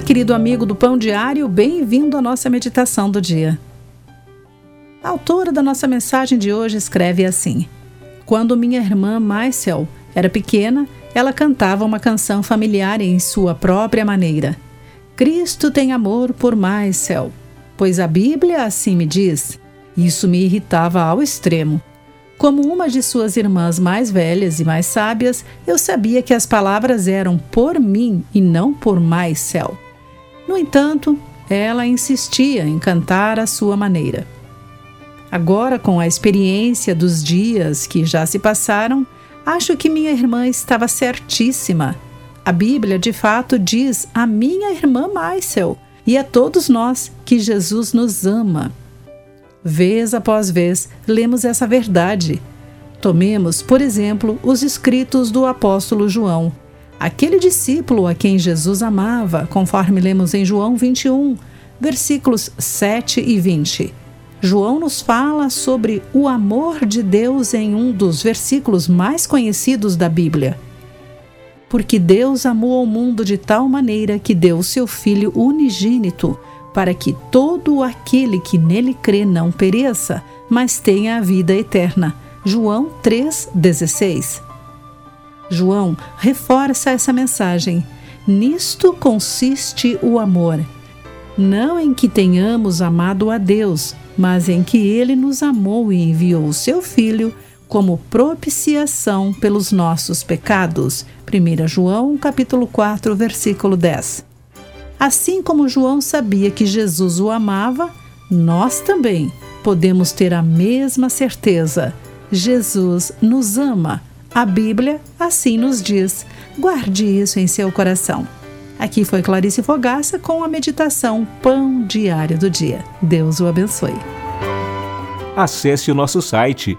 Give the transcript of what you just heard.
querido amigo do Pão Diário, bem-vindo à nossa meditação do dia. A autora da nossa mensagem de hoje escreve assim: Quando minha irmã Marcel era pequena, ela cantava uma canção familiar em sua própria maneira. Cristo tem amor por Marcel, pois a Bíblia assim me diz. Isso me irritava ao extremo. Como uma de suas irmãs mais velhas e mais sábias, eu sabia que as palavras eram por mim e não por Maisel. No entanto, ela insistia em cantar à sua maneira. Agora, com a experiência dos dias que já se passaram, acho que minha irmã estava certíssima. A Bíblia, de fato, diz a minha irmã Maisel e a todos nós que Jesus nos ama. Vez após vez, lemos essa verdade. Tomemos, por exemplo, os escritos do apóstolo João, aquele discípulo a quem Jesus amava, conforme lemos em João 21, versículos 7 e 20. João nos fala sobre o amor de Deus em um dos versículos mais conhecidos da Bíblia. Porque Deus amou o mundo de tal maneira que deu seu Filho unigênito para que todo aquele que nele crê não pereça, mas tenha a vida eterna. João 3,16. João reforça essa mensagem. Nisto consiste o amor. Não em que tenhamos amado a Deus, mas em que ele nos amou e enviou o seu Filho como propiciação pelos nossos pecados. 1 João capítulo 4, versículo 10. Assim como João sabia que Jesus o amava, nós também podemos ter a mesma certeza. Jesus nos ama. A Bíblia assim nos diz. Guarde isso em seu coração. Aqui foi Clarice Fogaça com a meditação Pão Diário do Dia. Deus o abençoe. Acesse o nosso site